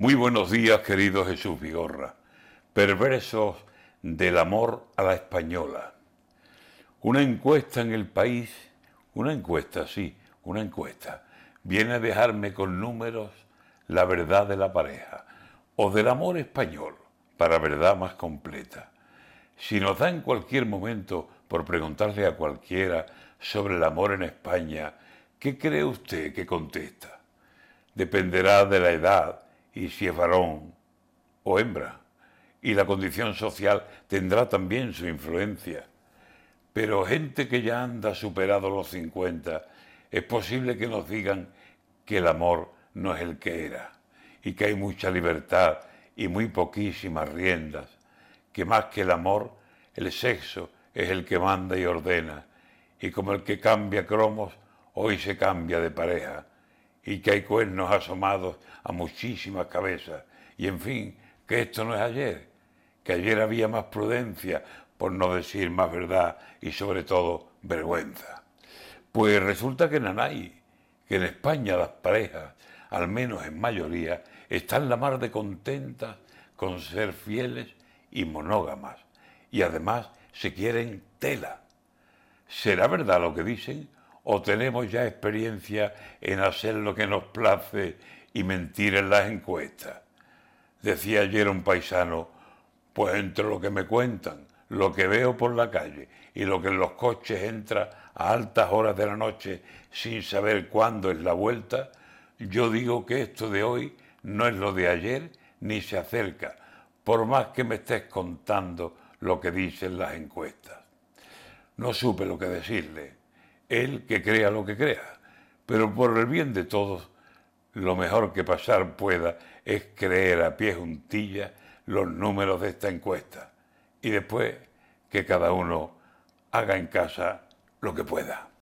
Muy buenos días, querido Jesús Vigorra, perversos del amor a la española. Una encuesta en el país, una encuesta, sí, una encuesta, viene a dejarme con números la verdad de la pareja o del amor español, para verdad más completa. Si nos da en cualquier momento por preguntarle a cualquiera sobre el amor en España, ¿qué cree usted que contesta? Dependerá de la edad y si es varón o hembra. Y la condición social tendrá también su influencia. Pero gente que ya anda superado los 50, es posible que nos digan que el amor no es el que era y que hay mucha libertad y muy poquísimas riendas, que más que el amor, el sexo es el que manda y ordena, y como el que cambia cromos, hoy se cambia de pareja, y que hay cuernos asomados a muchísimas cabezas, y en fin, que esto no es ayer, que ayer había más prudencia, por no decir más verdad y sobre todo vergüenza. Pues resulta que Nanay, que en España las parejas, al menos en mayoría, están la mar de contentas con ser fieles y monógamas, y además se quieren tela. ¿Será verdad lo que dicen? ¿O tenemos ya experiencia en hacer lo que nos place y mentir en las encuestas? Decía ayer un paisano, pues entre lo que me cuentan, lo que veo por la calle y lo que en los coches entra a altas horas de la noche sin saber cuándo es la vuelta, yo digo que esto de hoy no es lo de ayer ni se acerca, por más que me estés contando lo que dicen las encuestas. No supe lo que decirle, él que crea lo que crea, pero por el bien de todos, lo mejor que pasar pueda es creer a pie juntilla los números de esta encuesta y después que cada uno haga en casa lo que pueda.